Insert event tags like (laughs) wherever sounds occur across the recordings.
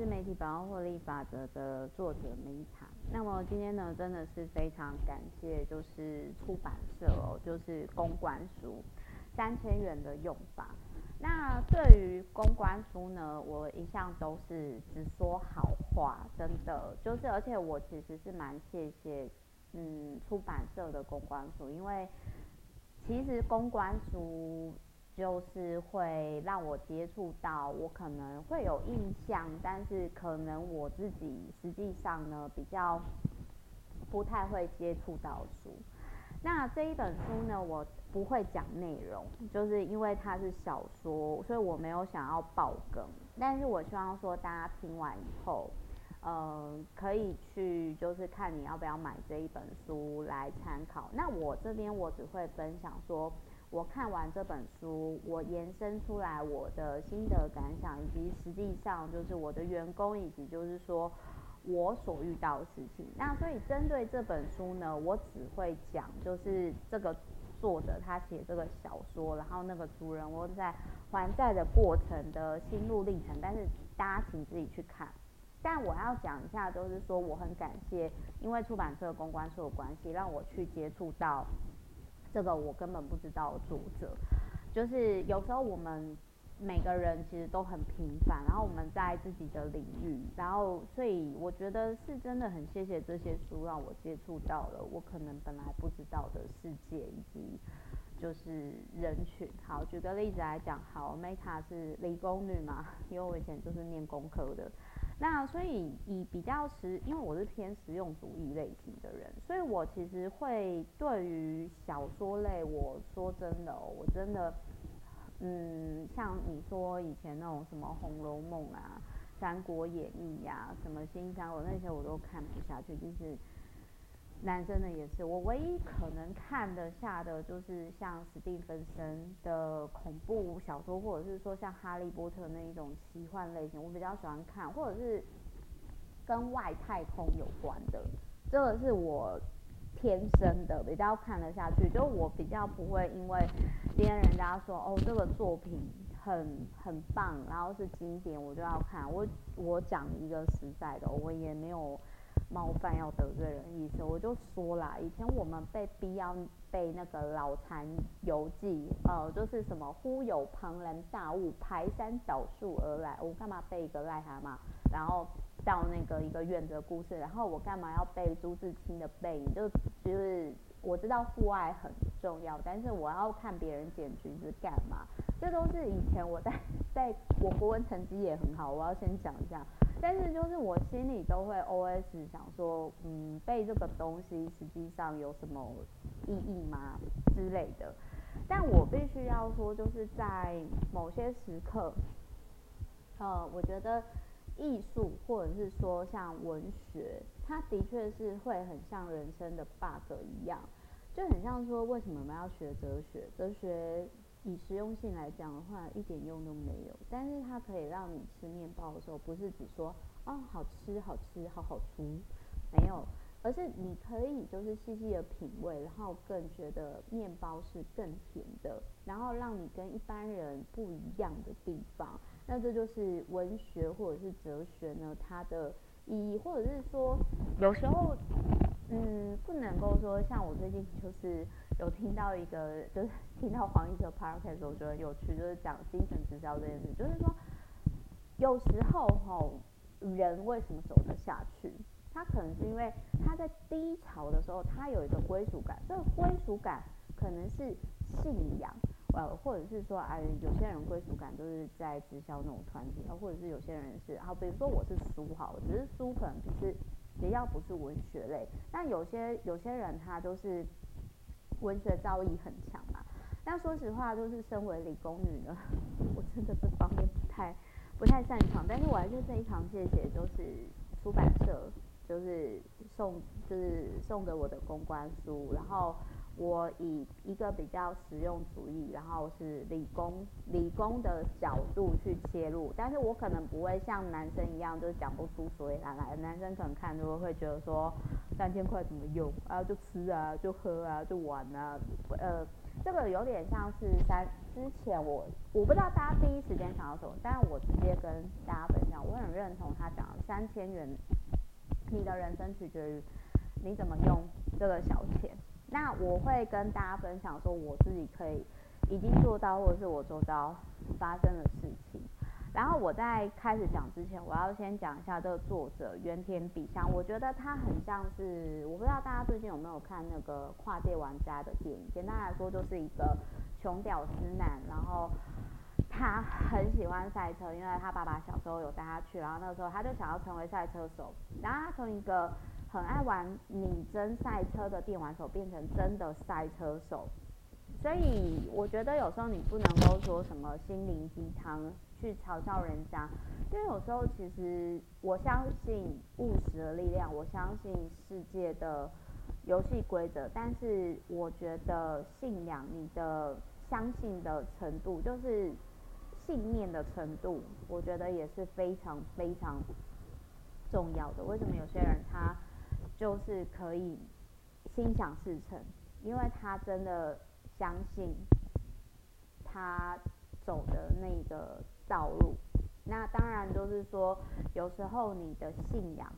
是媒体百万获利法则的作者梅塔。那么今天呢，真的是非常感谢，就是出版社哦，就是公关书三千元的用法。那对于公关书呢，我一向都是只说好话，真的就是，而且我其实是蛮谢谢，嗯，出版社的公关书，因为其实公关书。就是会让我接触到，我可能会有印象，但是可能我自己实际上呢，比较不太会接触到书。那这一本书呢，我不会讲内容，就是因为它是小说，所以我没有想要爆梗。但是我希望说大家听完以后，呃，可以去就是看你要不要买这一本书来参考。那我这边我只会分享说。我看完这本书，我延伸出来我的心得感想，以及实际上就是我的员工，以及就是说我所遇到的事情。那所以针对这本书呢，我只会讲就是这个作者他写这个小说，然后那个主人翁在还债的过程的心路历程。但是大家请自己去看。但我要讲一下，就是说我很感谢，因为出版社公关书的关系，让我去接触到。这个我根本不知道作者，就是有时候我们每个人其实都很平凡，然后我们在自己的领域，然后所以我觉得是真的很谢谢这些书让我接触到了我可能本来不知道的世界以及就是人群。好，举个例子来讲，好，Meta 是理工女嘛，因为我以前就是念工科的。那所以以比较实，因为我是偏实用主义类型的人，所以我其实会对于小说类，我说真的，我真的，嗯，像你说以前那种什么《红楼梦》啊，《三国演义》呀，什么《新三国》那些我都看不下去，就是。男生的也是，我唯一可能看得下的就是像史蒂芬森的恐怖小说，或者是说像哈利波特那一种奇幻类型，我比较喜欢看，或者是跟外太空有关的，这个是我天生的比较看得下去，就我比较不会因为今天人家说哦这个作品很很棒，然后是经典，我就要看。我我讲一个实在的，我也没有。冒犯要得罪人意思，我就说啦，以前我们被逼要背那个《老残游记》，呃，就是什么忽有庞然大物排山倒树而来，我干嘛背一个癞蛤蟆？然后到那个一个院子的故事，然后我干嘛要背朱自清的背影？就就是我知道父爱很重要，但是我要看别人捡橘子干嘛？这都是以前我在在我国文成绩也很好，我要先讲一下。但是就是我心里都会 OS 想说，嗯，背这个东西实际上有什么意义吗之类的？但我必须要说，就是在某些时刻，呃，我觉得艺术或者是说像文学，它的确是会很像人生的 bug 一样，就很像说，为什么我们要学哲学？哲学。以实用性来讲的话，一点用都没有。但是它可以让你吃面包的时候，不是只说哦，好吃好吃好好吃，没有，而是你可以就是细细的品味，然后更觉得面包是更甜的，然后让你跟一般人不一样的地方。那这就是文学或者是哲学呢，它的意义，或者是说有时候，嗯，不能够说像我最近就是。有听到一个，就是听到黄奕哲 podcast，我觉得有趣，就是讲精神直销这件事，就是说，有时候吼，人为什么走得下去？他可能是因为他在低潮的时候，他有一个归属感，这个归属感可能是信仰，呃，或者是说，哎，有些人归属感都是在直销那种团体，或者是有些人是，好，比如说我是书好，只是书可能只是只要不是文学类，但有些有些人他都是。文学造诣很强嘛，但说实话，就是身为理工女呢，(laughs) 我真的这方面不太不太擅长。但是我还是非常谢谢，就是出版社，就是送就是送给我的公关书，然后我以一个比较实用主义，然后是理工理工的角度去切入，但是我可能不会像男生一样，就是讲不出所以然来。男生可能看就会觉得说。三千块怎么用啊？就吃啊，就喝啊，就玩啊。呃，这个有点像是三之前我我不知道大家第一时间想到什么，但是我直接跟大家分享，我很认同他讲的三千元，你的人生取决于你怎么用这个小钱。那我会跟大家分享说，我自己可以已经做到，或者是我做到发生的事情。然后我在开始讲之前，我要先讲一下这个作者原田比香。我觉得他很像是，我不知道大家最近有没有看那个跨界玩家的电影。简单来说，就是一个穷屌丝男，然后他很喜欢赛车，因为他爸爸小时候有带他去，然后那个时候他就想要成为赛车手。然后他从一个很爱玩拟真赛车的电玩手，变成真的赛车手。所以我觉得有时候你不能够说什么心灵鸡汤。去嘲笑人家，因为有时候其实我相信务实的力量，我相信世界的游戏规则，但是我觉得信仰你的相信的程度，就是信念的程度，我觉得也是非常非常重要的。为什么有些人他就是可以心想事成？因为他真的相信他走的那个。道路，那当然就是说，有时候你的信仰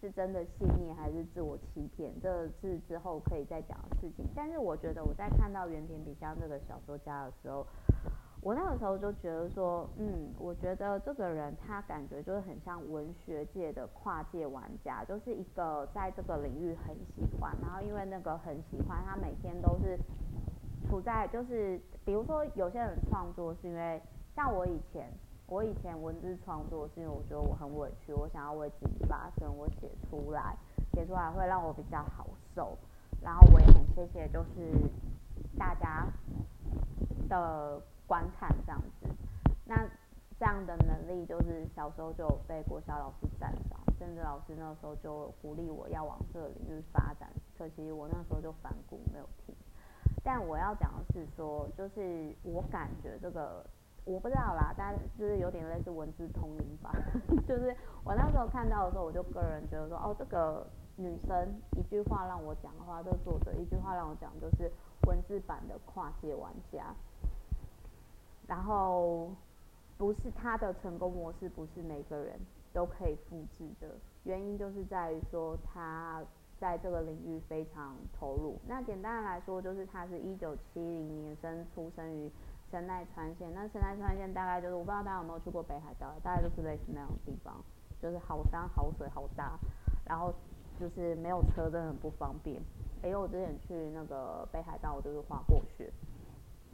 是真的信念还是自我欺骗，这是之后可以再讲的事情。但是我觉得我在看到原田笔香这个小说家的时候，我那个时候就觉得说，嗯，我觉得这个人他感觉就是很像文学界的跨界玩家，就是一个在这个领域很喜欢，然后因为那个很喜欢，他每天都是处在就是，比如说有些人创作是因为。像我以前，我以前文字创作是因为我觉得我很委屈，我想要为自己发声，我写出来，写出来会让我比较好受。然后我也很谢谢，就是大家的观看这样子。那这样的能力，就是小时候就被国小老师赞赏，甚至老师那时候就鼓励我要往这个领域发展。可惜我那时候就反骨没有听。但我要讲的是说，就是我感觉这个。我不知道啦，但就是有点类似文字通灵吧。(laughs) 就是我那时候看到的时候，我就个人觉得说，哦，这个女生一句话让我讲的话，这个作者一句话让我讲，就是文字版的跨界玩家。然后不是他的成功模式，不是每个人都可以复制的。原因就是在于说他在这个领域非常投入。那简单来说，就是他是一九七零年生，出生于。神奈川县，那神奈川县大概就是我不知道大家有没有去过北海道，大概就是类似那种地方，就是好山好水好大，然后就是没有车真的很不方便。哎，我之前去那个北海道，我就是滑过雪。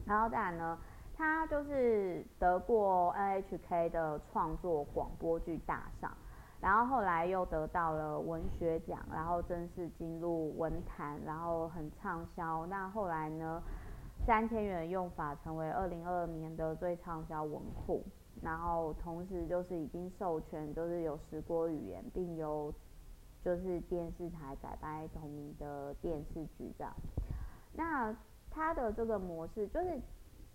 然后当然呢，他就是得过 NHK 的创作广播剧大赏，然后后来又得到了文学奖，然后正式进入文坛，然后很畅销。那后来呢？三千元用法成为二零二二年的最畅销文库，然后同时就是已经授权，就是有十国语言，并由就是电视台改编同名的电视剧这样。那他的这个模式就是，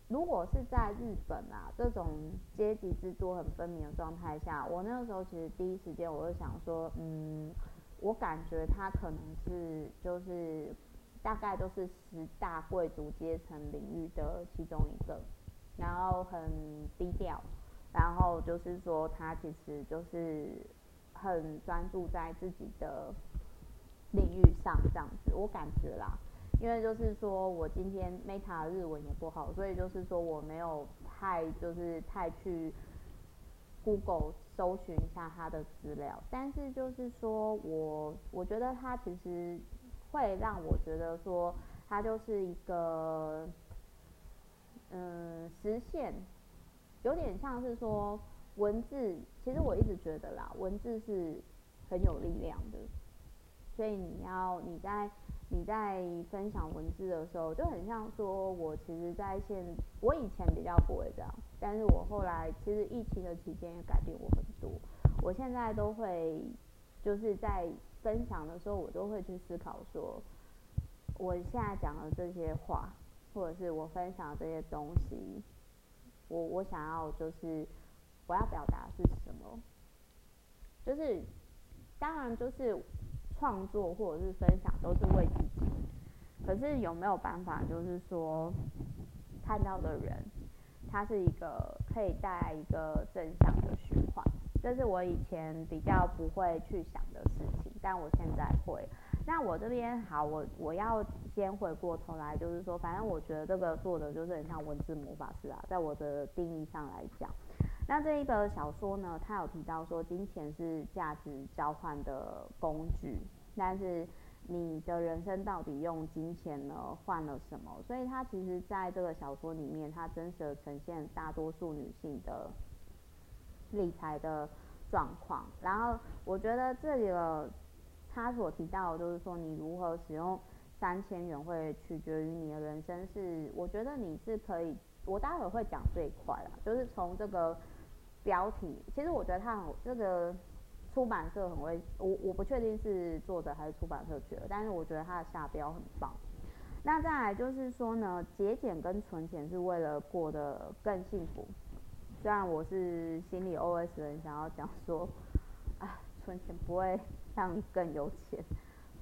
如果是在日本啊这种阶级制度很分明的状态下，我那个时候其实第一时间我就想说，嗯，我感觉他可能是就是。大概都是十大贵族阶层领域的其中一个，然后很低调，然后就是说他其实就是很专注在自己的领域上这样子，我感觉啦，因为就是说我今天 Meta 日文也不好，所以就是说我没有太就是太去 Google 搜寻一下他的资料，但是就是说我我觉得他其实。会让我觉得说，它就是一个，嗯，实现，有点像是说文字。其实我一直觉得啦，文字是很有力量的。所以你要你在你在分享文字的时候，就很像说，我其实在线，我以前比较不会这样，但是我后来其实疫情的期间也改变我很多。我现在都会就是在。分享的时候，我都会去思考说，我现在讲的这些话，或者是我分享的这些东西，我我想要就是我要表达是什么？就是当然就是创作或者是分享都是为自己，可是有没有办法，就是说看到的人，他是一个可以带来一个正向的循环？这是我以前比较不会去想的事情，但我现在会。那我这边好，我我要先回过头来，就是说，反正我觉得这个做的就是很像文字魔法师啊，在我的定义上来讲，那这一个小说呢，它有提到说，金钱是价值交换的工具，但是你的人生到底用金钱呢换了什么？所以它其实在这个小说里面，它真实的呈现大多数女性的理财的状况。然后我觉得这里的。他所提到的就是说，你如何使用三千元会取决于你的人生是，我觉得你是可以，我待会会讲这一块啦，就是从这个标题，其实我觉得他很这个出版社很会，我我不确定是作者还是出版社觉得，但是我觉得他的下标很棒。那再来就是说呢，节俭跟存钱是为了过得更幸福。虽然我是心里 OS 人，想要讲说，啊，存钱不会。让你更有钱，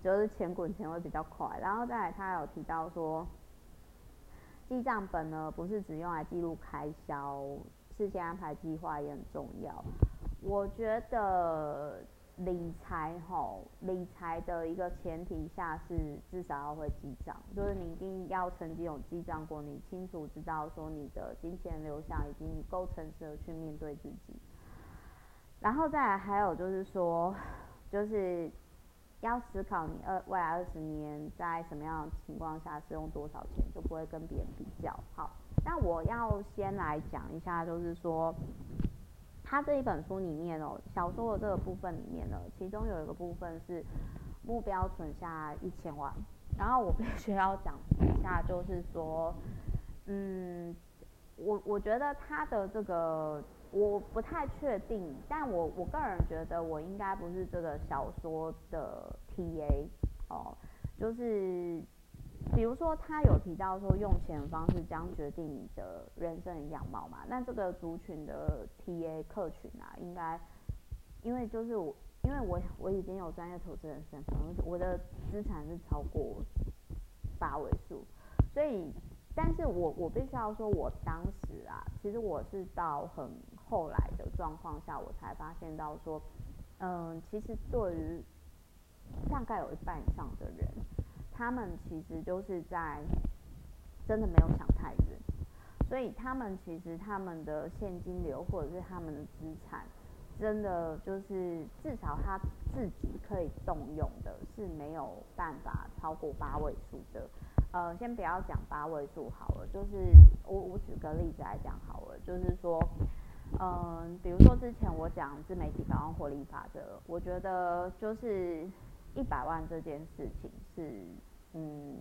就是钱滚钱会比较快。然后再来，他有提到说，记账本呢不是只用来记录开销，事先安排计划也很重要。我觉得理财吼，理财的一个前提下是至少要会记账，就是你一定要曾经有记账过，你清楚知道说你的金钱流向，以及你够诚实的去面对自己。然后再来，还有就是说。就是要思考你二未来二十年在什么样的情况下是用多少钱，就不会跟别人比较。好，那我要先来讲一下，就是说，他这一本书里面哦，小说的这个部分里面呢，其中有一个部分是目标存下一千万，然后我必须要讲一下，就是说，嗯，我我觉得他的这个。我不太确定，但我我个人觉得我应该不是这个小说的 TA 哦，就是比如说他有提到说用钱方式将决定你的人生的样貌嘛，那这个族群的 TA 客群啊，应该因为就是我因为我我已经有专业投资人身份，我的资产是超过八位数，所以但是我我必须要说，我当时啊，其实我是到很。后来的状况下，我才发现到说，嗯，其实对于大概有一半以上的人，他们其实就是在真的没有想太远，所以他们其实他们的现金流或者是他们的资产，真的就是至少他自己可以动用的是没有办法超过八位数的。呃，先不要讲八位数好了，就是我我举个例子来讲好了，就是说。嗯，比如说之前我讲自媒体百万获利法则，我觉得就是一百万这件事情是，嗯，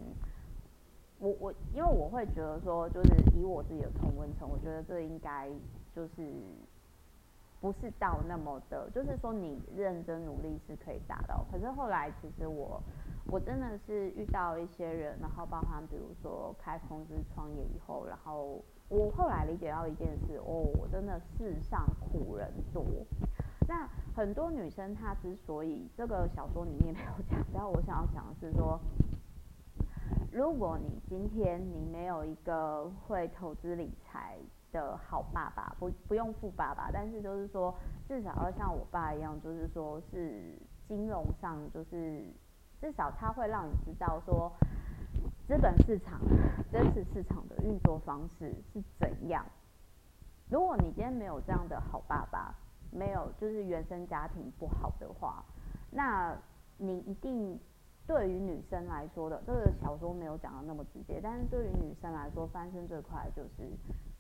我我因为我会觉得说，就是以我自己的同温层，我觉得这应该就是不是到那么的，就是说你认真努力是可以达到。可是后来其实我我真的是遇到一些人，然后包含比如说开公司创业以后，然后。我后来理解到一件事，哦，我真的世上苦人多。那很多女生她之所以这个小说里面没有讲，然后我想要讲的是说，如果你今天你没有一个会投资理财的好爸爸，不不用富爸爸，但是就是说至少要像我爸一样，就是说是金融上就是至少他会让你知道说。资本市场真实市场的运作方式是怎样？如果你今天没有这样的好爸爸，没有就是原生家庭不好的话，那你一定对于女生来说的，这个小说没有讲的那么直接，但是对于女生来说，翻身最快就是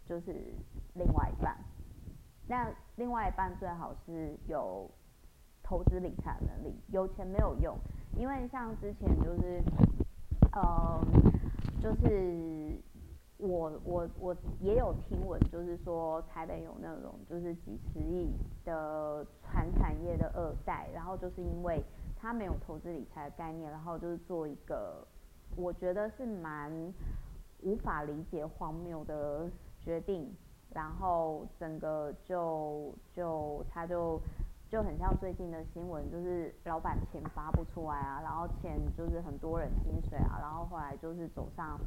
就是另外一半。那另外一半最好是有投资理财能力，有钱没有用，因为像之前就是。呃，就是我我我也有听闻，就是说台北有那种就是几十亿的传产业的二代，然后就是因为他没有投资理财的概念，然后就是做一个我觉得是蛮无法理解荒谬的决定，然后整个就就他就。就很像最近的新闻，就是老板钱发不出来啊，然后钱就是很多人薪水啊，然后后来就是走上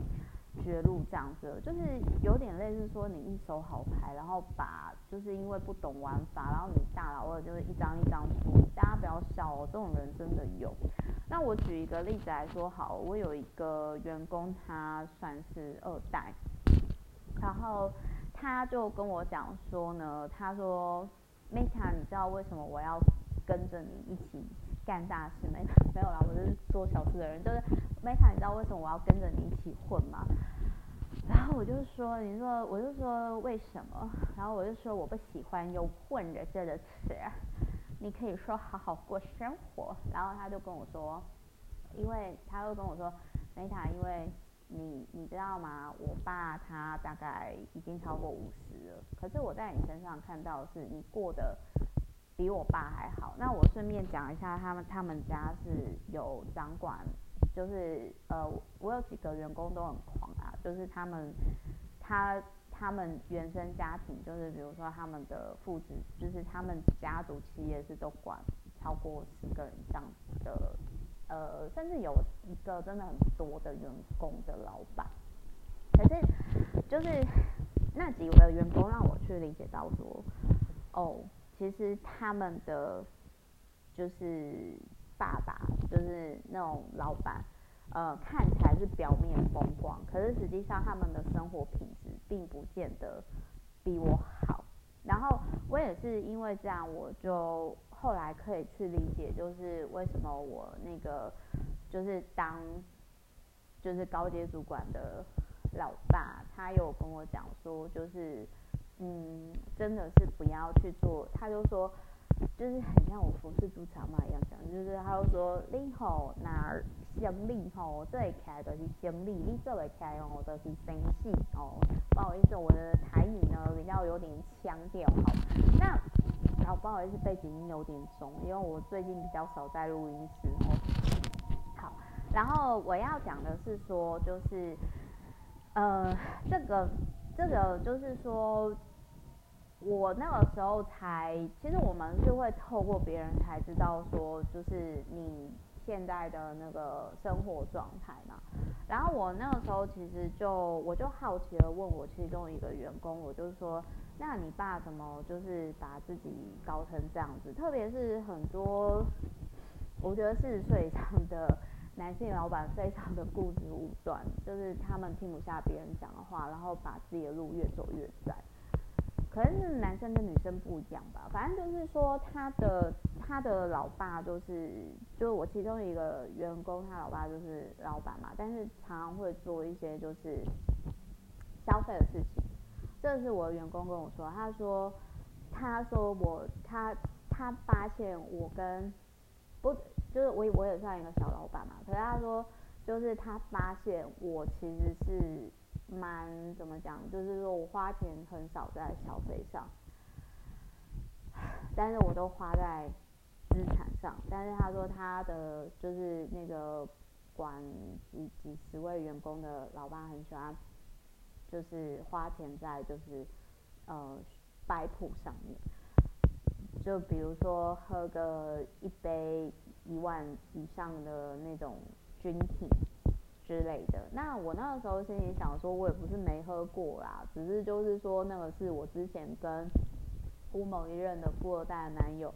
绝路这样子，就是有点类似说你一手好牌，然后把就是因为不懂玩法，然后你大老二就是一张一张出，大家不要笑哦，这种人真的有。那我举一个例子来说好，我有一个员工，他算是二代，然后他就跟我讲说呢，他说，Meta，你知道为什么我要跟着你一起干大事没？(laughs) 没有啦，我是做小事的人，就是 Meta，你知道为什么我要跟着你一起混吗？然后我就说，你说，我就说为什么？然后我就说我不喜欢用“混着”这个词，你可以说好好过生活。然后他就跟我说，因为他就跟我说，梅塔，因为你你知道吗？我爸他大概已经超过五十了，可是我在你身上看到的是你过得比我爸还好。那我顺便讲一下，他们他们家是有掌管。就是呃，我有几个员工都很狂啊，就是他们他他们原生家庭，就是比如说他们的父子，就是他们家族企业是都管超过十个人这样子的，呃，甚至有一个真的很多的员工的老板。可是就是那几个员工让我去理解到说，哦，其实他们的就是。爸爸就是那种老板，呃，看起来是表面风光，可是实际上他们的生活品质并不见得比我好。然后我也是因为这样，我就后来可以去理解，就是为什么我那个就是当就是高阶主管的老爸，他有跟我讲说，就是嗯，真的是不要去做，他就说。就是很像我服侍主场嘛一样讲，就是他就说你吼哪生理吼做起来就是生理，你做起来哦就是生死哦。不好意思，我的台语呢比较有点腔调，哈，那然后不好意思背景音有点重，因为我最近比较少在录音室哦。好，然后我要讲的是说，就是呃这个这个就是说。我那个时候才，其实我们是会透过别人才知道说，就是你现在的那个生活状态嘛。然后我那个时候其实就，我就好奇的问我其中一个员工，我就说，那你爸怎么就是把自己搞成这样子？特别是很多，我觉得四十岁以上的 (laughs) 男性老板非常的固执武断，就是他们听不下别人讲的话，然后把自己的路越走越窄。可能是男生跟女生不一样吧，反正就是说他的他的老爸就是，就是我其中一个员工，他老爸就是老板嘛，但是常常会做一些就是消费的事情。这是我的员工跟我说，他说他说我他他发现我跟不就是我我也算一个小老板嘛，可是他说就是他发现我其实是。蛮怎么讲，就是说我花钱很少在消费上，(sighs) 但是我都花在资产上。但是他说他的就是那个管几几十位员工的老板很喜欢，就是花钱在就是呃摆谱上面，就比如说喝个一杯一万以上的那种军品。之类的，那我那个时候心里想说，我也不是没喝过啦，只是就是说，那个是我之前跟我某一任的富二代的男友，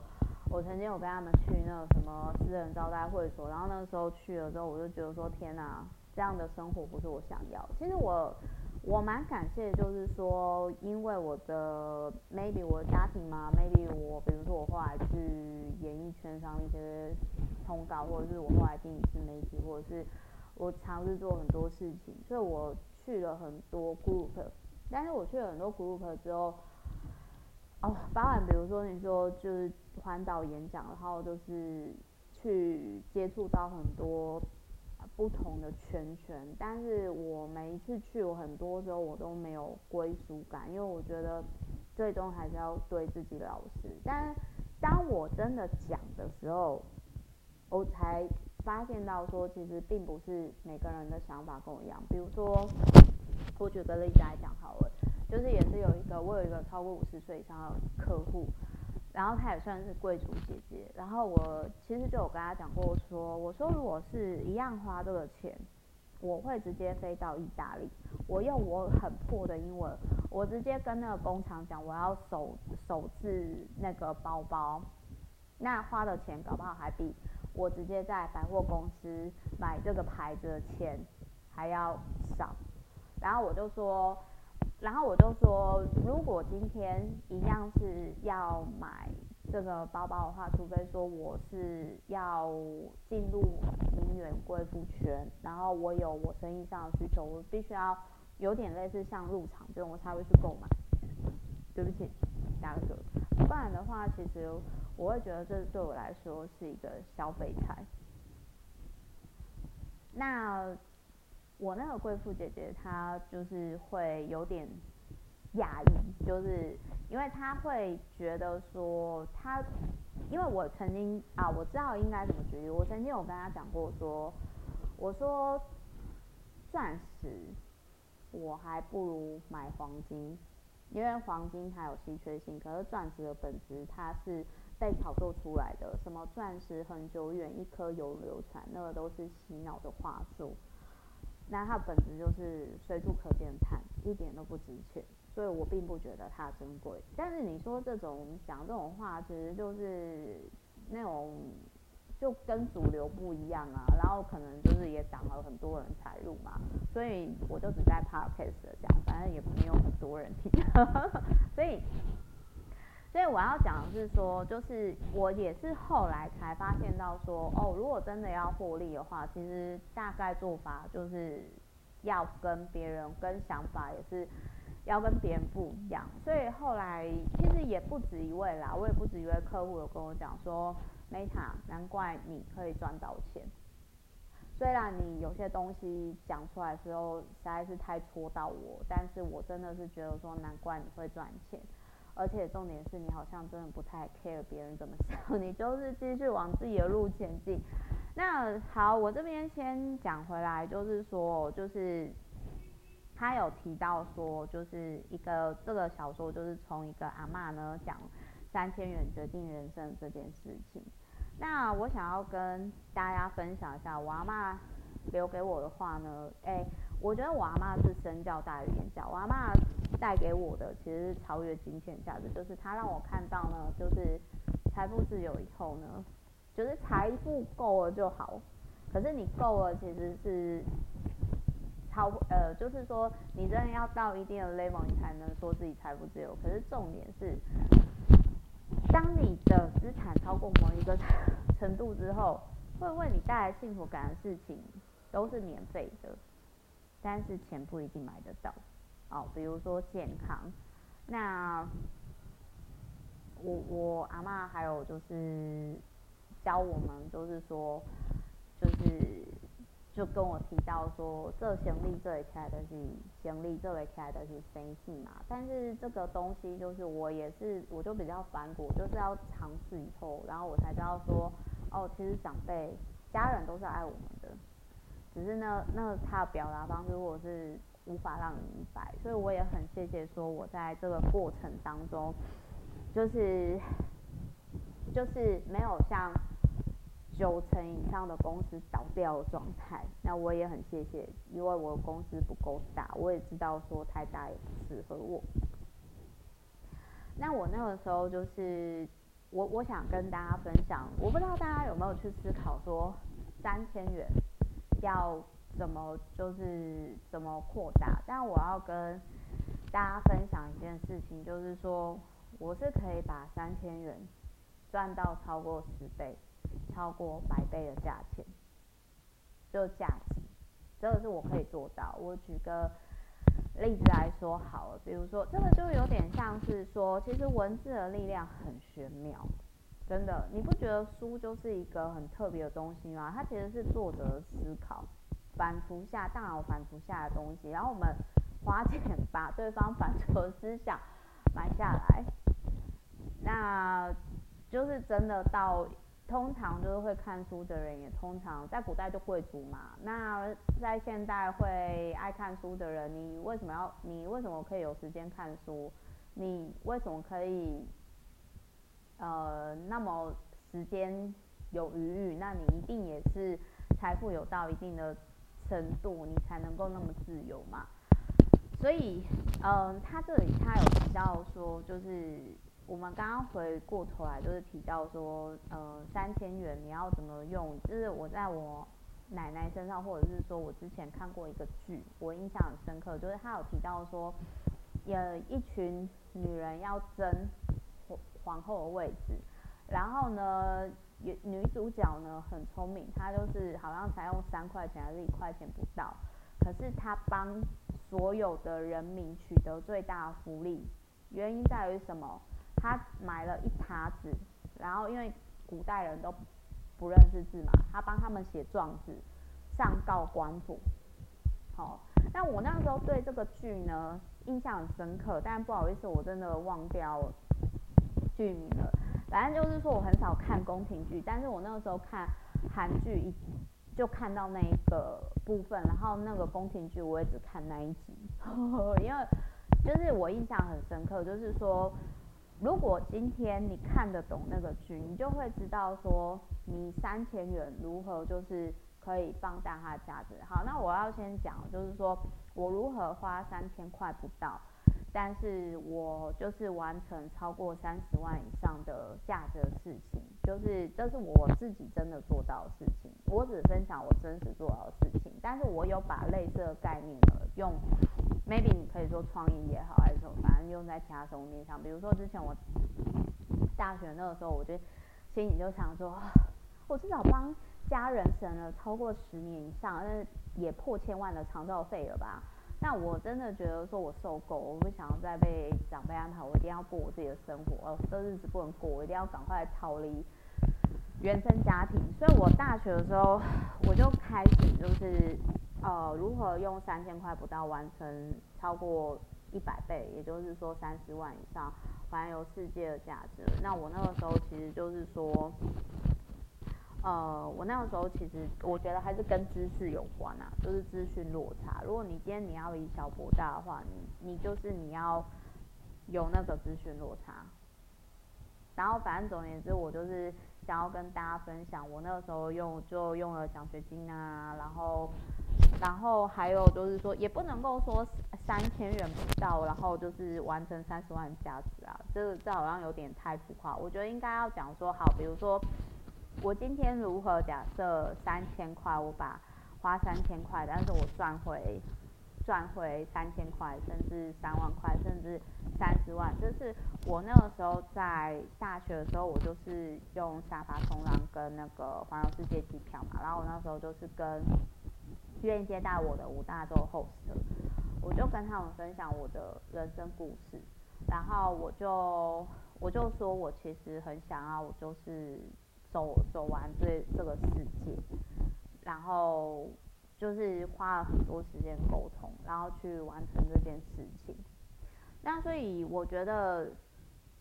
我曾经有跟他们去那个什么私人招待会所，然后那个时候去了之后，我就觉得说，天哪，这样的生活不是我想要。其实我我蛮感谢，就是说，因为我的 maybe 我的家庭嘛，maybe 我比如说我后来去演艺圈上一些通告，或者是我后来进自媒体，或者是。我尝试做很多事情，所以我去了很多 group，但是我去了很多 group 之后，哦，包含比如说你说就是环岛演讲，然后就是去接触到很多不同的圈圈，但是我每一次去，我很多时候我都没有归属感，因为我觉得最终还是要对自己老实。但当我真的讲的时候，我才。发现到说，其实并不是每个人的想法跟我一样。比如说，我举个例子来讲好了，就是也是有一个，我有一个超过五十岁以上的客户，然后他也算是贵族姐姐。然后我其实就有跟他讲过说，我说如果是一样花这个钱，我会直接飞到意大利，我用我很破的英文，我直接跟那个工厂讲，我要手手制那个包包，那花的钱搞不好还比我直接在百货公司买这个牌子的钱还要少。然后我就说，然后我就说，如果今天一样是要买。这个包包的话，除非说我是要进入名媛贵妇圈，然后我有我生意上的需求，我必须要有点类似像入场券，我才会去购买。对不起，打个嗝。不然的话，其实我会觉得这对我来说是一个消费财。那我那个贵妇姐姐，她就是会有点讶异，就是。因为她会觉得说她，因为我曾经啊，我知道应该怎么举例。我曾经有跟她讲过说，我说钻石我还不如买黄金，因为黄金它有稀缺性，可是钻石的本质它是被炒作出来的，什么钻石恒久远，一颗永流传，那个都是洗脑的话术。那它本质就是随处可见的碳，一点都不值钱。所以我并不觉得它珍贵，但是你说这种讲这种话，其实就是那种就跟主流不一样啊，然后可能就是也挡了很多人财路嘛，所以我就只在 podcast 讲，反正也没有很多人听，(laughs) 所以所以我要讲的是说，就是我也是后来才发现到说，哦，如果真的要获利的话，其实大概做法就是要跟别人跟想法也是。要跟别人不一样，所以后来其实也不止一位啦，我也不止一位客户有跟我讲说，Meta，难怪你可以赚到钱。虽然你有些东西讲出来的时候实在是太戳到我，但是我真的是觉得说，难怪你会赚钱，而且重点是你好像真的不太 care 别人怎么想，(laughs) 你就是继续往自己的路前进。那好，我这边先讲回来，就是说，就是。他有提到说，就是一个这个小说，就是从一个阿嬷呢讲三千元决定人生这件事情。那我想要跟大家分享一下我阿嬷留给我的话呢，哎、我觉得我阿嬷是身教大于言教。我阿嬷带给我的其实是超越金钱价值，就是她让我看到呢，就是财富自由以后呢，就是财富够了就好，可是你够了其实是。超呃，就是说，你真的要到一定的 level，你才能说自己财富自由。可是重点是，当你的资产超过某一个 (laughs) 程度之后，会为你带来幸福感的事情都是免费的，但是钱不一定买得到。哦，比如说健康，那我我阿嬷还有就是教我们，就是说，就是。就跟我提到说，这行李这一开的是行李这一开的是生气嘛，但是这个东西就是我也是，我就比较反骨，就是要尝试以后，然后我才知道说，哦，其实长辈家人都是爱我们的，只是那那他的表达方式我是无法让你明白，所以我也很谢谢说我在这个过程当中，就是就是没有像。九成以上的公司倒掉的状态，那我也很谢谢，因为我公司不够大，我也知道说太大也不适合我。那我那个时候就是，我我想跟大家分享，我不知道大家有没有去思考说，三千元要怎么就是怎么扩大？但我要跟大家分享一件事情，就是说我是可以把三千元赚到超过十倍。超过百倍的价钱，这个价值，这个是我可以做到。我举个例子来说好了，比如说这个就有点像是说，其实文字的力量很玄妙，真的，你不觉得书就是一个很特别的东西吗？它其实是作者思考，反刍下大脑反刍下的东西，然后我们花钱把对方反刍思想买下来，那就是真的到。通常就是会看书的人，也通常在古代就贵族嘛。那在现代会爱看书的人，你为什么要？你为什么可以有时间看书？你为什么可以呃那么时间有余裕？那你一定也是财富有到一定的程度，你才能够那么自由嘛。所以，嗯，他这里他有提到说，就是我们刚刚回过头来，就是提到说，呃，三千元你要怎么用？就是我在我奶奶身上，或者是说我之前看过一个剧，我印象很深刻，就是他有提到说，有一群女人要争皇后的位置，然后呢，女主角呢很聪明，她就是好像才用三块钱还是一块钱不到，可是她帮所有的人民取得最大福利，原因在于什么？她买了一沓纸，然后因为古代人都不认识字嘛，她帮他们写状纸，上告官府。好、哦，那我那时候对这个剧呢印象很深刻，但不好意思，我真的忘掉了剧名了。反正就是说，我很少看宫廷剧，但是我那个时候看韩剧一就看到那一个部分，然后那个宫廷剧我也只看那一集，(laughs) 因为就是我印象很深刻，就是说，如果今天你看得懂那个剧，你就会知道说，你三千元如何就是可以放大它的价值。好，那我要先讲，就是说我如何花三千块不到。但是我就是完成超过三十万以上的价值的事情，就是这是我自己真的做到的事情。我只分享我真实做到的事情，但是我有把类似的概念呢，用 maybe 你可以说创意也好，还是什么，反正用在其他生活面上。比如说之前我大学那个时候，我就心里就想说，我至少帮家人省了超过十年以上，但是也破千万的长照费了吧。那我真的觉得说，我受够，我不想要再被长辈安排，我一定要过我自己的生活，哦，这日子不能过，我一定要赶快逃离原生家庭。所以我大学的时候，我就开始就是，呃，如何用三千块不到完成超过一百倍，也就是说三十万以上环游世界的价值。那我那个时候其实就是说。呃，我那个时候其实我觉得还是跟知识有关啊，就是资讯落差。如果你今天你要以小博大的话，你你就是你要有那个资讯落差。然后反正总而言之，我就是想要跟大家分享，我那个时候用就用了奖学金啊，然后然后还有就是说，也不能够说三千元不到，然后就是完成三十万价值啊，这这好像有点太浮夸。我觉得应该要讲说好，比如说。我今天如何假设三千块，我把花三千块，但是我赚回赚回三千块，甚至三万块，甚至三十万。就是我那个时候在大学的时候，我就是用沙发冲浪跟那个环游世界机票嘛。然后我那时候就是跟愿意接待我的五大洲 host，我就跟他们分享我的人生故事，然后我就我就说我其实很想要，我就是。走走完这这个世界，然后就是花了很多时间沟通，然后去完成这件事情。那所以我觉得，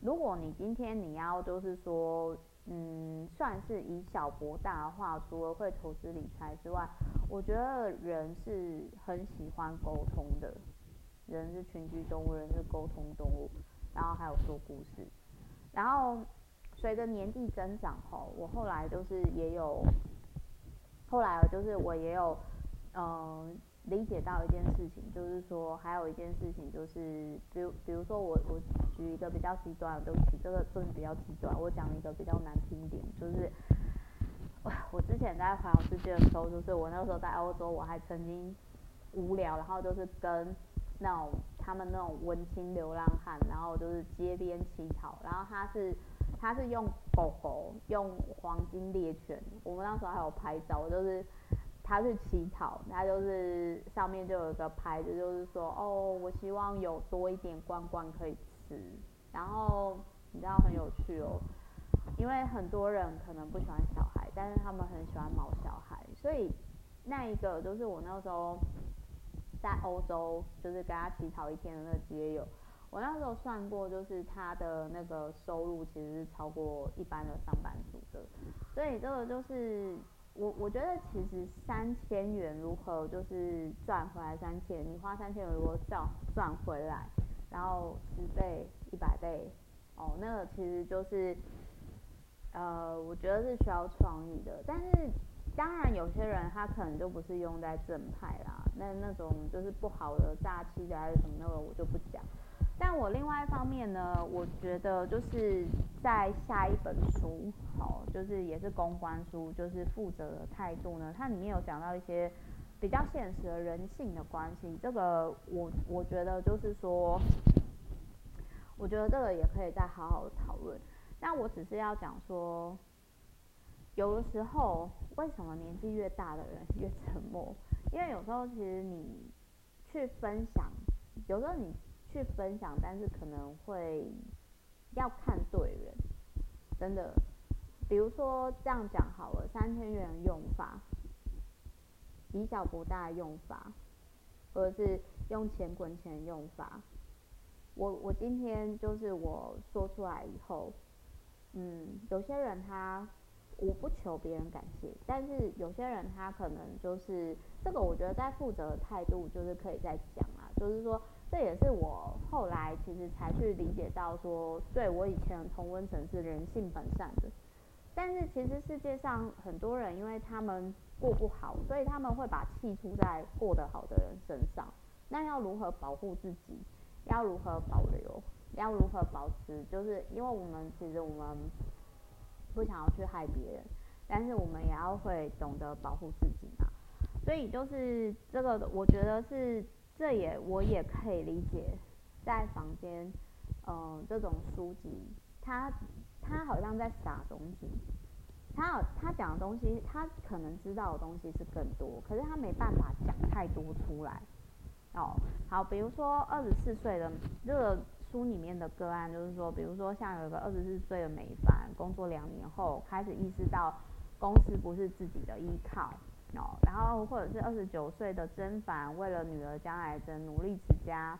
如果你今天你要就是说，嗯，算是以小博大的话，除了会投资理财之外，我觉得人是很喜欢沟通的，人是群居动物，人是沟通动物，然后还有说故事，然后。随着年纪增长后，我后来就是也有，后来就是我也有，嗯、理解到一件事情，就是说还有一件事情就是，比如比如说我我举一个比较极端的，对不起，这个真的比较极端，我讲一个比较难听点，就是，(laughs) 我之前在环游世界的时候，就是我那时候在欧洲，我还曾经无聊，然后就是跟那种他们那种文青流浪汉，然后就是街边乞讨，然后他是。他是用狗狗，用黄金猎犬。我们那时候还有拍照，就是他是乞讨，他就是上面就有一个牌子，就是说哦，我希望有多一点罐罐可以吃。然后你知道很有趣哦，因为很多人可能不喜欢小孩，但是他们很喜欢毛小孩，所以那一个就是我那时候在欧洲，就是跟他乞讨一天的那个街友。我那时候算过，就是他的那个收入其实是超过一般的上班族的，所以这个就是我我觉得其实三千元如何就是赚回来三千，你花三千元如果赚赚回来，然后十倍、一百倍，哦，那个其实就是呃，我觉得是需要创意的，但是当然有些人他可能就不是用在正派啦，那那种就是不好的诈欺的还是什么那个我就不讲。但我另外一方面呢，我觉得就是在下一本书，好，就是也是公关书，就是负责的态度呢，它里面有讲到一些比较现实的人性的关系，这个我我觉得就是说，我觉得这个也可以再好好讨论。那我只是要讲说，有的时候为什么年纪越大的人 (laughs) 越沉默？因为有时候其实你去分享，有时候你。去分享，但是可能会要看对人，真的。比如说这样讲好了，三千元用法，以小博大用法，或者是用钱滚钱用法。我我今天就是我说出来以后，嗯，有些人他我不求别人感谢，但是有些人他可能就是这个，我觉得在负责的态度就是可以再讲啊，就是说。这也是我后来其实才去理解到说，对，我以前同温层是人性本善的，但是其实世界上很多人，因为他们过不好，所以他们会把气出在过得好的人身上。那要如何保护自己？要如何保留？要如何保持？就是因为我们其实我们不想要去害别人，但是我们也要会懂得保护自己嘛。所以就是这个，我觉得是。这也我也可以理解，在房间，嗯、这种书籍，他他好像在撒东西，他他讲的东西，他可能知道的东西是更多，可是他没办法讲太多出来。哦，好，比如说二十四岁的这个书里面的个案，就是说，比如说像有一个二十四岁的美凡，工作两年后开始意识到公司不是自己的依靠。然后或者是二十九岁的甄凡，为了女儿将来的努力持家；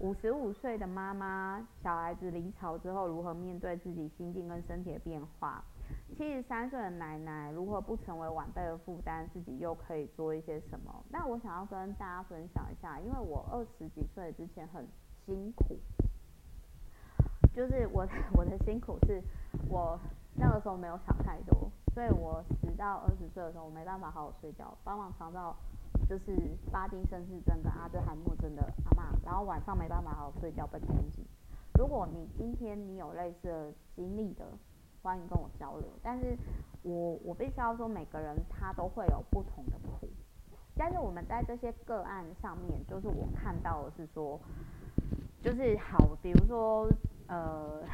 五十五岁的妈妈，小孩子离巢之后如何面对自己心境跟身体的变化；七十三岁的奶奶，如何不成为晚辈的负担，自己又可以做一些什么？那我想要跟大家分享一下，因为我二十几岁之前很辛苦，就是我 (laughs) 我的辛苦是我那个时候没有想太多。所以我十到二十岁的时候，我没办法好好睡觉，帮忙长照就是巴金森氏症跟阿兹海默症的阿嬷，然后晚上没办法好好睡觉，被攻击。如果你今天你有类似的经历的，欢迎跟我交流。但是我我必须要说，每个人他都会有不同的苦。但是我们在这些个案上面，就是我看到的是说，就是好，比如说呃，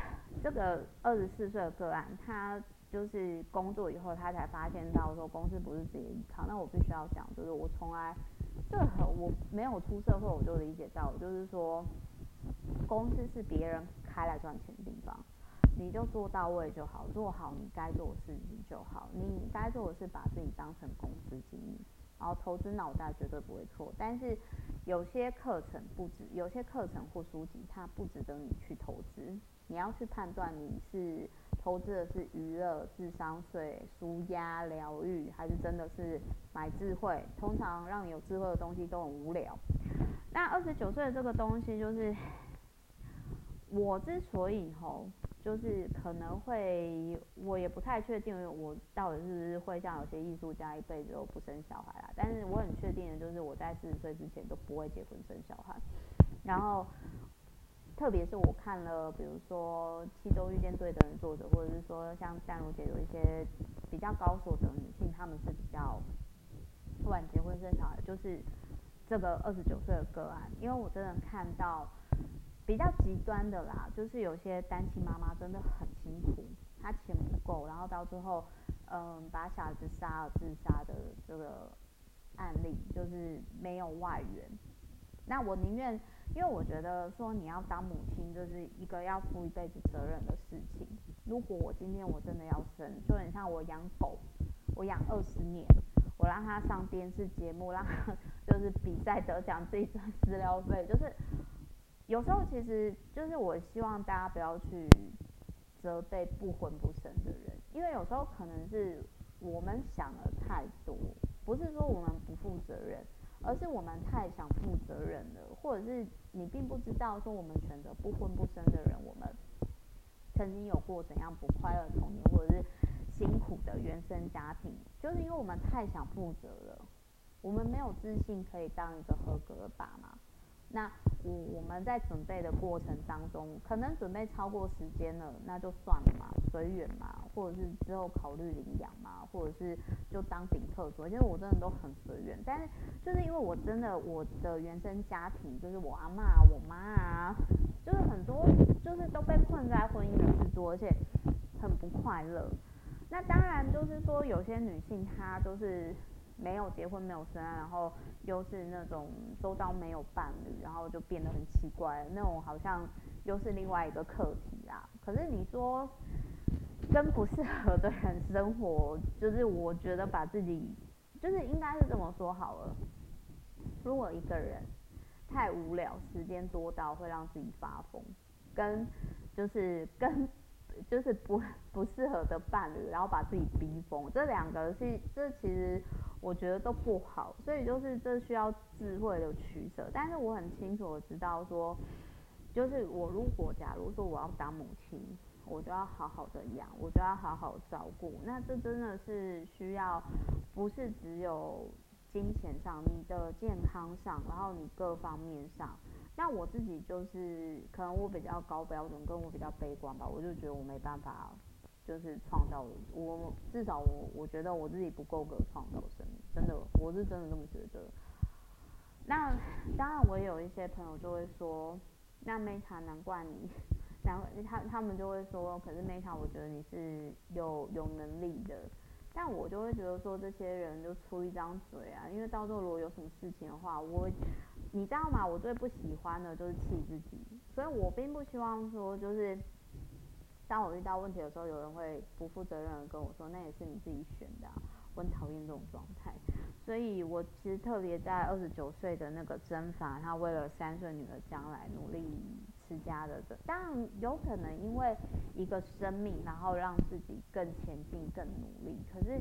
这个二十四岁的个案，他。就是工作以后，他才发现到说公司不是自己的依靠。那我必须要讲，就是我从来这个我没有出社会，我就理解到，就是说公司是别人开来赚钱的地方，你就做到位就好，做好你该做的事情就好。你该做的是把自己当成公司经营，然后投资脑袋绝对不会错。但是有些课程不值，有些课程或书籍它不值得你去投资，你要去判断你是。投资的是娱乐、智商税、舒压、疗愈，还是真的是买智慧？通常让你有智慧的东西都很无聊。那二十九岁的这个东西，就是我之所以吼，就是可能会，我也不太确定，我到底是不是会像有些艺术家一辈子都不生小孩啦。但是我很确定的就是，我在四十岁之前都不会结婚生小孩。然后。特别是我看了，比如说《七周遇见对的人》作者，或者是说像淡如姐有一些比较高所得女性，她们是比较晚结婚生小孩，就是这个二十九岁的个案。因为我真的看到比较极端的啦，就是有些单亲妈妈真的很辛苦，她钱不够，然后到最后嗯把小孩子杀了自杀的这个案例，就是没有外援。那我宁愿。因为我觉得说你要当母亲，就是一个要负一辈子责任的事情。如果我今天我真的要生，就很像我养狗，我养二十年，我让它上电视节目，让它 (laughs) 就是比赛得奖，自己赚饲料费。就是有时候其实就是我希望大家不要去责备不婚不生的人，因为有时候可能是我们想的太多，不是说我们不负责任。而是我们太想负责任了，或者是你并不知道说我们选择不婚不生的人，我们曾经有过怎样不快乐童年，或者是辛苦的原生家庭，就是因为我们太想负责了，我们没有自信可以当一个合格的爸妈。那我我们在准备的过程当中，可能准备超过时间了，那就算了嘛，随缘嘛，或者是之后考虑领养嘛，或者是就当顶客族，其实我真的都很随缘。但是就是因为我真的我的原生家庭，就是我阿嬷、我妈啊，就是很多就是都被困在婚姻的制度，而且很不快乐。那当然就是说有些女性她就是。没有结婚，没有生，然后又是那种周遭没有伴侣，然后就变得很奇怪，那种好像又是另外一个课题啦。可是你说跟不适合的人生活，就是我觉得把自己，就是应该是这么说好了。如果一个人太无聊，时间多到会让自己发疯，跟就是跟。就是不不适合的伴侣，然后把自己逼疯，这两个是这其实我觉得都不好，所以就是这需要智慧的取舍。但是我很清楚的知道说，就是我如果假如说我要当母亲，我就要好好的养，我就要好好照顾。那这真的是需要，不是只有金钱上，你的健康上，然后你各方面上。那我自己就是，可能我比较高标准，跟我比较悲观吧，我就觉得我没办法，就是创造我至少我我觉得我自己不够格创造生命，真的，我是真的这么觉得。那当然，我也有一些朋友就会说，那 Meta 难怪你，然后他他们就会说，可是 Meta 我觉得你是有有能力的，但我就会觉得说，这些人就出一张嘴啊，因为到时候如果有什么事情的话，我。你知道吗？我最不喜欢的就是气自己，所以我并不希望说，就是当我遇到问题的时候，有人会不负责任的跟我说，那也是你自己选的啊。我很讨厌这种状态，所以我其实特别在二十九岁的那个征伐，他为了三岁女儿将来努力持家的人，当然有可能因为一个生命，然后让自己更前进、更努力，可是。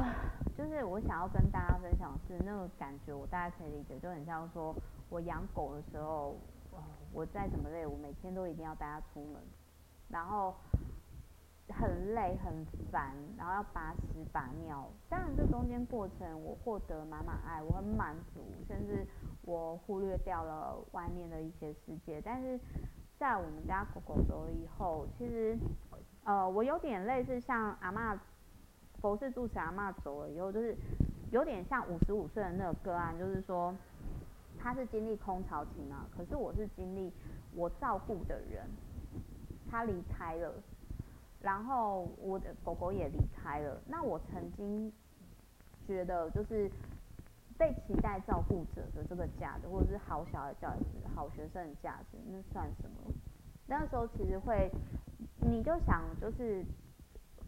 啊，就是我想要跟大家分享是那个感觉，我大家可以理解，就很像说我养狗的时候，我再怎么累，我每天都一定要带它出门，然后很累很烦，然后要拔屎拔尿。当然这中间过程我获得满满爱，我很满足，甚至我忽略掉了外面的一些世界。但是在我们家狗狗走了以后，其实呃我有点类似像阿嬷。佛寺住持阿嬷走了以后，就是有点像五十五岁的那个个案，就是说他是经历空巢期嘛，可是我是经历我照顾的人他离开了，然后我的狗狗也离开了。那我曾经觉得就是被期待照顾者的这个价值，或者是好小孩价值、好学生的价值，那算什么？那时候其实会，你就想就是。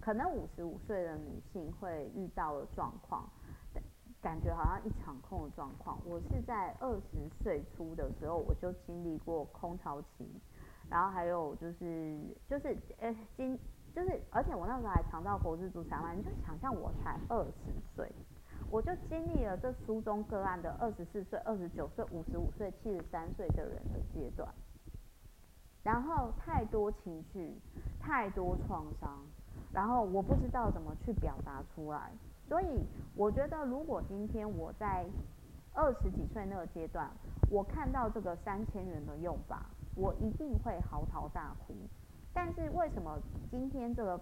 可能五十五岁的女性会遇到的状况，感觉好像一场空的状况。我是在二十岁初的时候，我就经历过空巢期，然后还有就是就是呃经就是，而且我那时候还尝到佛寺住持嘛，你就想象我才二十岁，我就经历了这书中个案的二十四岁、二十九岁、五十五岁、七十三岁的人的阶段，然后太多情绪，太多创伤。然后我不知道怎么去表达出来，所以我觉得如果今天我在二十几岁那个阶段，我看到这个三千元的用法，我一定会嚎啕大哭。但是为什么今天这个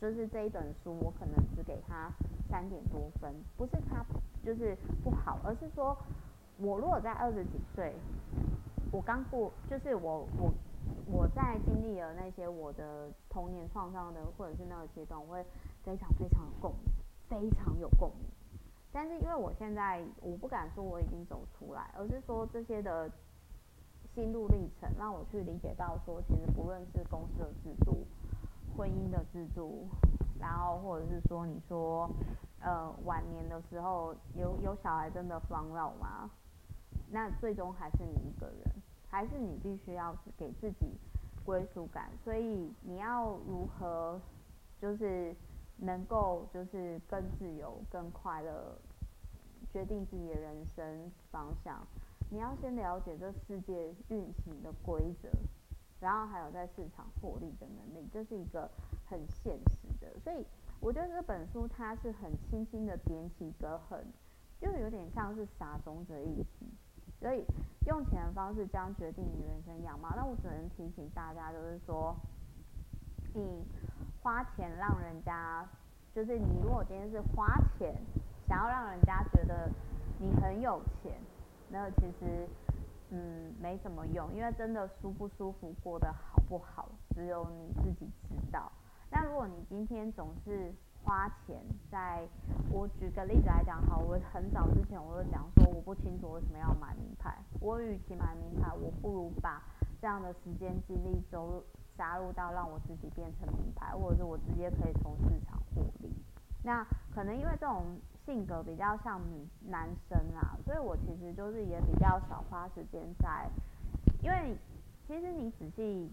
就是这一本书，我可能只给他三点多分？不是他就是不好，而是说我如果在二十几岁，我刚过，就是我我。我在经历了那些我的童年创伤的，或者是那个阶段，我会非常非常有共鸣，非常有共鸣。但是因为我现在，我不敢说我已经走出来，而是说这些的心路历程，让我去理解到说，其实不论是公司的制度、婚姻的制度，然后或者是说你说，呃，晚年的时候有有小孩真的防老吗？那最终还是你一个人。还是你必须要给自己归属感，所以你要如何，就是能够就是更自由、更快乐，决定自己的人生方向。你要先了解这世界运行的规则，然后还有在市场获利的能力，这是一个很现实的。所以我觉得这本书它是很轻轻的点起一个很，就有点像是撒种子的意思。所以用钱的方式将决定你人生样貌。那我只能提醒大家，就是说，你花钱让人家，就是你如果今天是花钱想要让人家觉得你很有钱，那其实嗯没什么用，因为真的舒不舒服，过得好不好，只有你自己知道。那如果你今天总是花钱在，我举个例子来讲，好，我很早之前我就讲说，我不清楚为什么要买名牌，我与其买名牌，我不如把这样的时间精力都加入到让我自己变成名牌，或者是我直接可以从市场获利。那可能因为这种性格比较像男生啊，所以我其实就是也比较少花时间在，因为其实你仔细。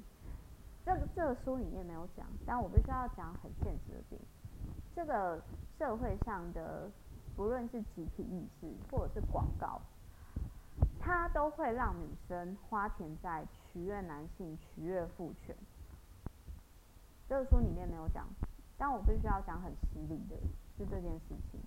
这个这个书里面没有讲，但我必须要讲很现实的点。这个社会上的，不论是集体意识或者是广告，它都会让女生花钱在取悦男性、取悦父权。这个书里面没有讲，但我必须要讲很犀利的是这件事情。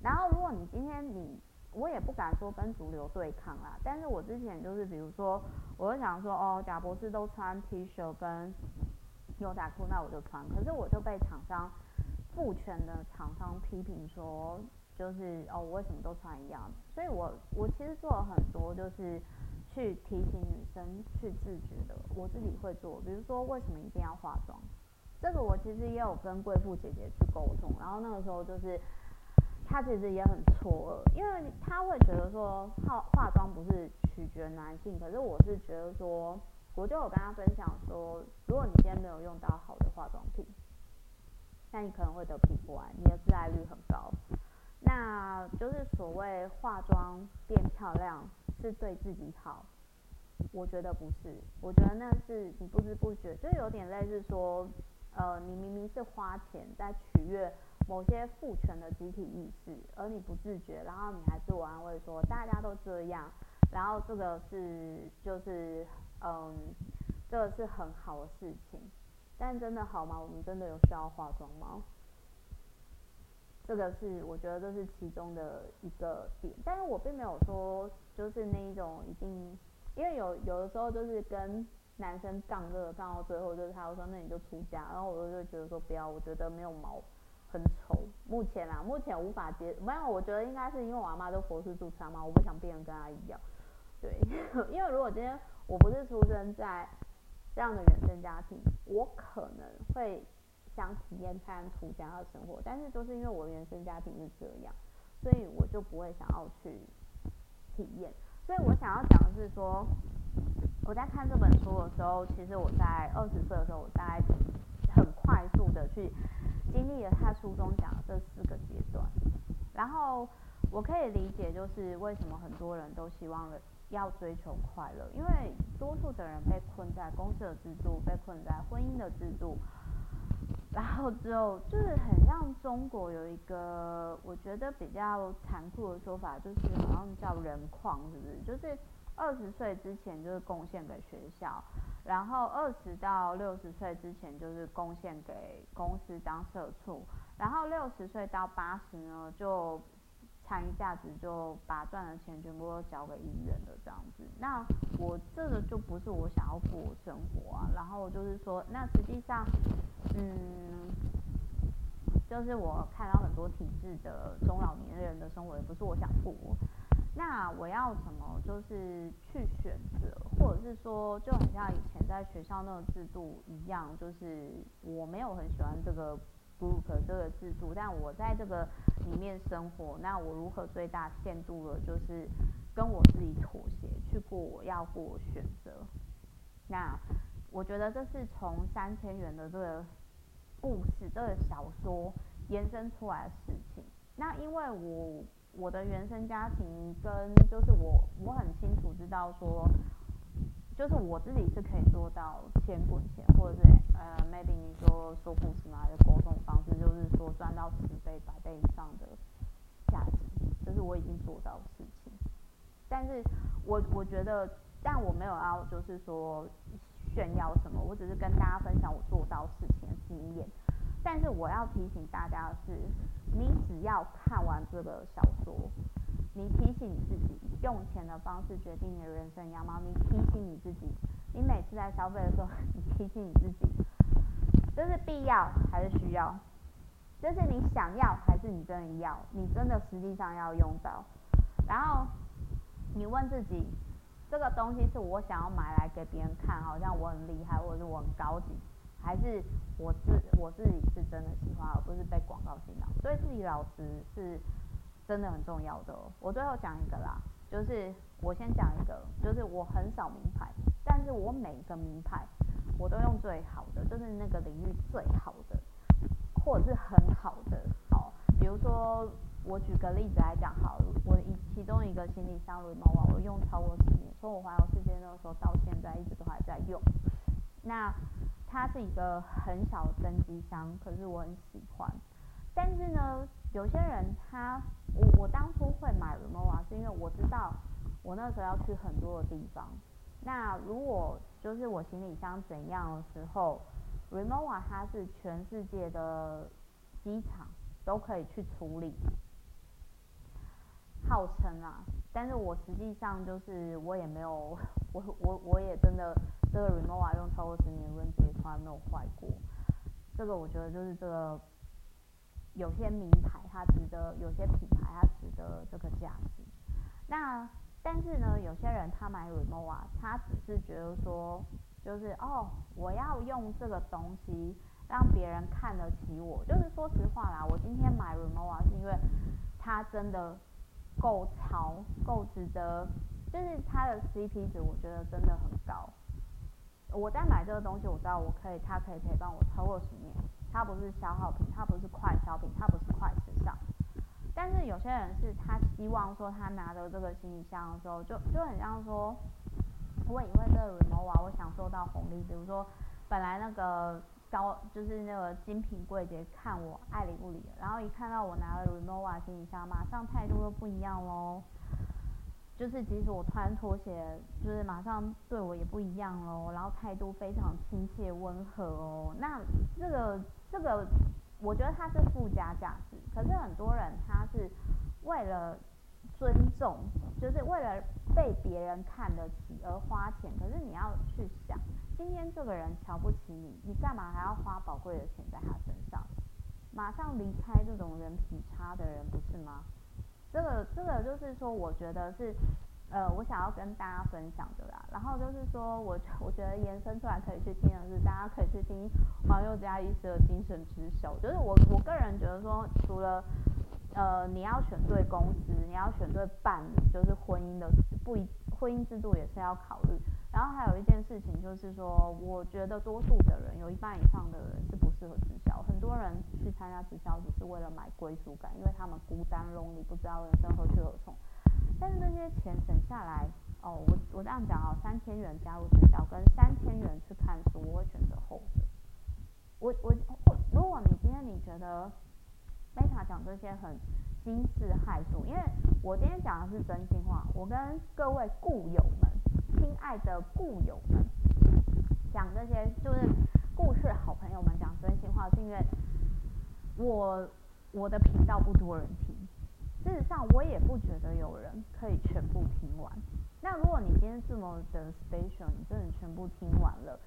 然后，如果你今天你。我也不敢说跟主流对抗啦，但是我之前就是比如说，我就想说哦，贾博士都穿 T 恤跟牛仔裤，那我就穿。可是我就被厂商父权的厂商批评说，就是哦，我为什么都穿一样？所以我我其实做了很多，就是去提醒女生去自觉的，我自己会做。比如说，为什么一定要化妆？这个我其实也有跟贵妇姐姐去沟通，然后那个时候就是。他其实也很错愕，因为他会觉得说化化妆不是取决男性，可是我是觉得说，我就有跟他分享说，如果你今天没有用到好的化妆品，那你可能会得皮肤癌，你的致癌率很高。那就是所谓化妆变漂亮是对自己好，我觉得不是，我觉得那是你不知不觉，就有点类似说，呃，你明明是花钱在取悦。某些父权的集体意识，而你不自觉，然后你还自我安慰说大家都这样，然后这个是就是嗯，这个是很好的事情，但真的好吗？我们真的有需要化妆吗？这个是我觉得这是其中的一个点，但是我并没有说就是那一种一定，因为有有的时候就是跟男生杠这个杠到最后，就是他会说那你就出家，然后我就觉得说不要，我觉得没有毛。很丑，目前啊，目前无法接，没有，我觉得应该是因为我阿妈都佛系助产嘛，我不想变成跟她一样，对，(laughs) 因为如果今天我不是出生在这样的原生家庭，我可能会想体验看出家的生活，但是就是因为我原生家庭是这样，所以我就不会想要去体验，所以我想要讲的是说，我在看这本书的时候，其实我在二十岁的时候，我大概快速的去。经历了他书中讲的这四个阶段，然后我可以理解，就是为什么很多人都希望要追求快乐，因为多数的人被困在公司的制度，被困在婚姻的制度，然后之后就是很像中国有一个我觉得比较残酷的说法，就是好像叫人矿，是不是？就是二十岁之前就是贡献给学校。然后二十到六十岁之前就是贡献给公司当社畜，然后六十岁到八十呢就参与价值就把赚的钱全部都交给医院了这样子。那我这个就不是我想要过生活啊。然后就是说，那实际上，嗯，就是我看到很多体制的中老年人的生活也不是我想过。那我要什么？就是去选择，或者是说，就很像以前在学校那个制度一样，就是我没有很喜欢这个 group 这个制度，但我在这个里面生活，那我如何最大限度的，就是跟我自己妥协，去过我要过选择。那我觉得这是从三千元的这个故事，这个小说延伸出来的事情。那因为我。我的原生家庭跟就是我，我很清楚知道说，就是我自己是可以做到钱滚钱，或者是呃，maybe 你说说故事嘛的沟通方式，就是说赚到十倍、百倍以上的价值，这是我已经做到的事情。但是我我觉得，但我没有要就是说炫耀什么，我只是跟大家分享我做到事情的经验。但是我要提醒大家的是，你只要看完这个小说，你提醒你自己，用钱的方式决定你的人生样貌。你提醒你自己，你每次在消费的时候，你提醒你自己，这是必要还是需要？这是你想要还是你真的要？你真的实际上要用到？然后你问自己，这个东西是我想要买来给别人看，好像我很厉害，或者是我很高级，还是我自我自己是真的喜欢，而不是被广告洗脑？所以自己老实是。真的很重要的。我最后讲一个啦，就是我先讲一个，就是我很少名牌，但是我每个名牌我都用最好的，就是那个领域最好的，或者是很好的。好，比如说我举个例子来讲好，我一其中一个行李箱 Rimowa，我用超过十年，从我环游世界那个时候到现在一直都还在用。那它是一个很小的登机箱，可是我很喜欢。但是呢，有些人他。我我当初会买 r e m o v a 是因为我知道我那时候要去很多的地方。那如果就是我行李箱怎样的时候 r e m o v a 它是全世界的机场都可以去处理，号称啊。但是我实际上就是我也没有，我我我也真的这个 Rimowa 用超过十年轮子也从来没有坏过。这个我觉得就是这个。有些名牌它值得，有些品牌它值得这个价值。那但是呢，有些人他买 Rimowa，他只是觉得说，就是哦，我要用这个东西让别人看得起我。就是说实话啦，我今天买 Rimowa 是因为它真的够潮，够值得，就是它的 CP 值，我觉得真的很高。我在买这个东西，我知道我可以，它可以陪伴我超过十年。它不是消耗品，它不是快消品，它不是快时尚。但是有些人是他希望说，他拿着这个行李箱的时候，就就很像说，我以为这个 remova，我享受到红利，比如说本来那个高就是那个精品柜姐看我爱理不理，然后一看到我拿了 remova 行李箱，马上态度都不一样喽。就是即使我穿拖鞋，就是马上对我也不一样喽，然后态度非常亲切温和哦。那这个这个，我觉得它是附加价值。可是很多人他是为了尊重，就是为了被别人看得起而花钱。可是你要去想，今天这个人瞧不起你，你干嘛还要花宝贵的钱在他身上？马上离开这种人品差的人，不是吗？这个这个就是说，我觉得是，呃，我想要跟大家分享的啦。然后就是说我我觉得延伸出来可以去听的是，大家可以去听黄宥嘉医师的精神之手。就是我我个人觉得说，除了呃你要选对公司，你要选对伴侣，就是婚姻的不一婚姻制度也是要考虑。然后还有一件事情就是说，我觉得多数的人有一半以上的人是不适合直销。很多人去参加直销只是为了买归属感，因为他们孤单 lonely，不知道人生何去何从。但是这些钱省下来，哦，我我这样讲哦，三千元加入直销跟三千元去看书，我会选择后者。我我如果你今天你觉得 Meta 讲这些很惊世骇俗，因为我今天讲的是真心话，我跟各位故友们。亲爱的故友们，讲这些就是故事，好朋友们讲真心话，是因为我我的频道不多人听，事实上我也不觉得有人可以全部听完。那如果你今天这么的 station，你真的全部听完了，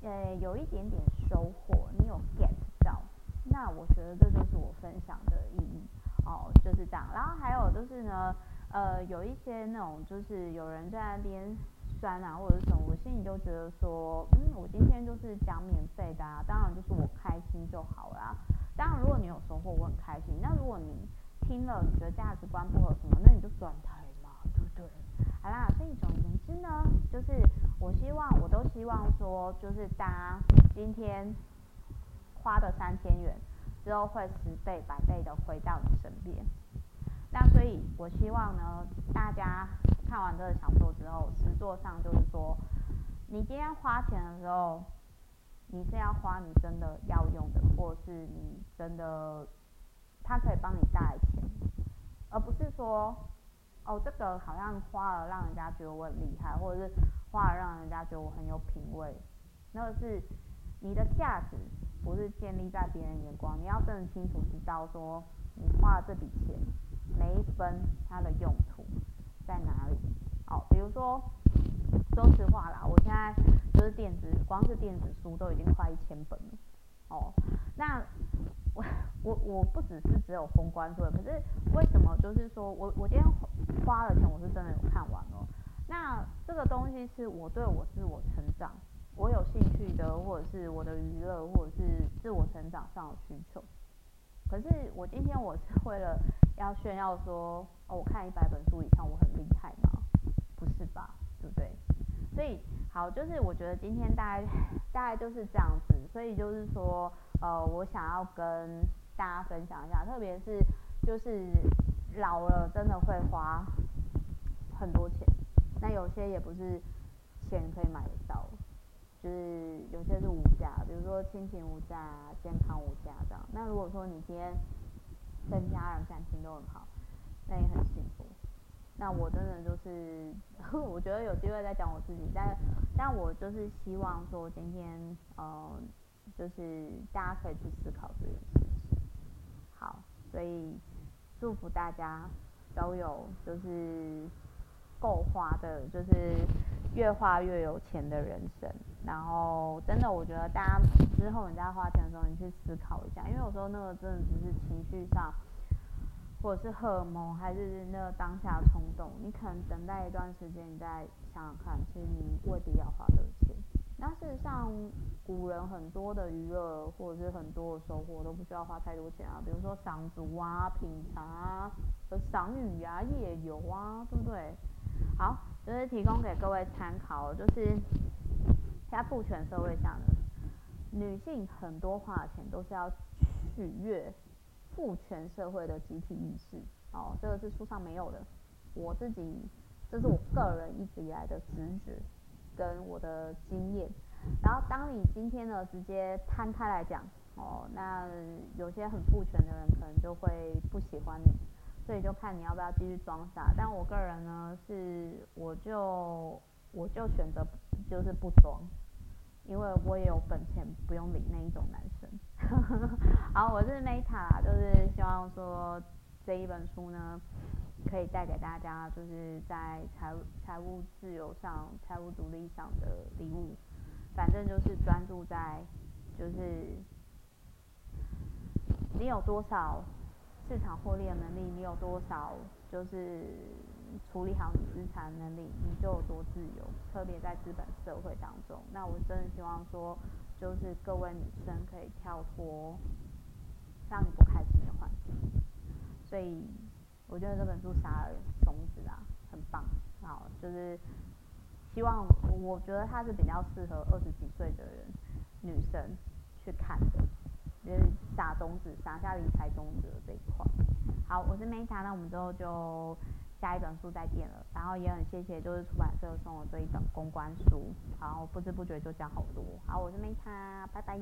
呃，有一点点收获，你有 get 到，那我觉得这就是我分享的意义哦，就是这样。然后还有就是呢，呃，有一些那种就是有人在那边酸。啊，或者是什么，我心里就觉得说，嗯，我今天就是讲免费的啊，当然就是我开心就好啦。当然，如果你有收获，我很开心。那如果你听了，你觉得价值观不合什么，那你就转台嘛，对不对？好啦，所以总而言之呢，就是我希望，我都希望说，就是大家今天花的三千元之后会十倍、百倍的回到你身边。那所以，我希望呢，大家。看完这个小说之后，实作上就是说，你今天花钱的时候，你是要花你真的要用的，或是你真的，他可以帮你带来钱，而不是说，哦，这个好像花了让人家觉得我很厉害，或者是花了让人家觉得我很有品味，那个是你的价值不是建立在别人眼光，你要真的清楚知道说，你花了这笔钱，每一分它的用途在哪里。好，比如说，说实话啦，我现在就是电子，光是电子书都已经快一千本了。哦，那我我我不只是只有封关书，可是为什么就是说我我今天花了钱，我是真的有看完哦。那这个东西是我对我自我成长，我有兴趣的，或者是我的娱乐，或者是自我成长上的需求。可是我今天我是为了要炫耀说，哦，我看一百本书以上，我很厉害吗？不是吧，对不对？所以好，就是我觉得今天大概大概就是这样子。所以就是说，呃，我想要跟大家分享一下，特别是就是老了真的会花很多钱。那有些也不是钱可以买得到，就是有些是无价，比如说亲情无价、健康无价这样。那如果说你今天跟家人感情都很好，那也很幸福。那我真的就是，我觉得有机会再讲我自己，但但我就是希望说今天，呃，就是大家可以去思考这件事情。好，所以祝福大家都有就是。够花的，就是越花越有钱的人生。然后，真的，我觉得大家之后你在花钱的时候，你去思考一下，因为有时候那个真的只是情绪上，或者是荷尔蒙，还是那个当下冲动。你可能等待一段时间，你再想想看，其实你未必要花这个钱。那事实上，古人很多的娱乐或者是很多的收获都不需要花太多钱啊，比如说赏竹啊、品茶啊、赏雨啊、夜游啊，对不对？好，就是提供给各位参考，就是在父权社会下呢，女性很多花的钱都是要取悦父权社会的集体意识，哦，这个是书上没有的，我自己这是我个人一直以来的直觉跟我的经验。然后当你今天呢直接摊开来讲，哦，那有些很父权的人可能就会不喜欢你。所以就看你要不要继续装傻，但我个人呢是，我就我就选择就是不装，因为我也有本钱不用理那一种男生。(laughs) 好，我是 Meta，就是希望说这一本书呢，可以带给大家就是在财务财务自由上、财务独立上的礼物。反正就是专注在，就是你有多少。市场获利的能力，你有多少？就是处理好你资产能力，你就有多自由。特别在资本社会当中，那我真的希望说，就是各位女生可以跳脱让你不开心的环境。所以我觉得这本书撒了种子啊，很棒。好，就是希望，我觉得它是比较适合二十几岁的人女生去看的。就是撒种子，撒下理财种子这一块。好，我是 Meta，那我们之后就下一本书再见了。然后也很谢谢，就是出版社送我这一本公关书。然后不知不觉就讲好多。好，我是梅卡拜拜。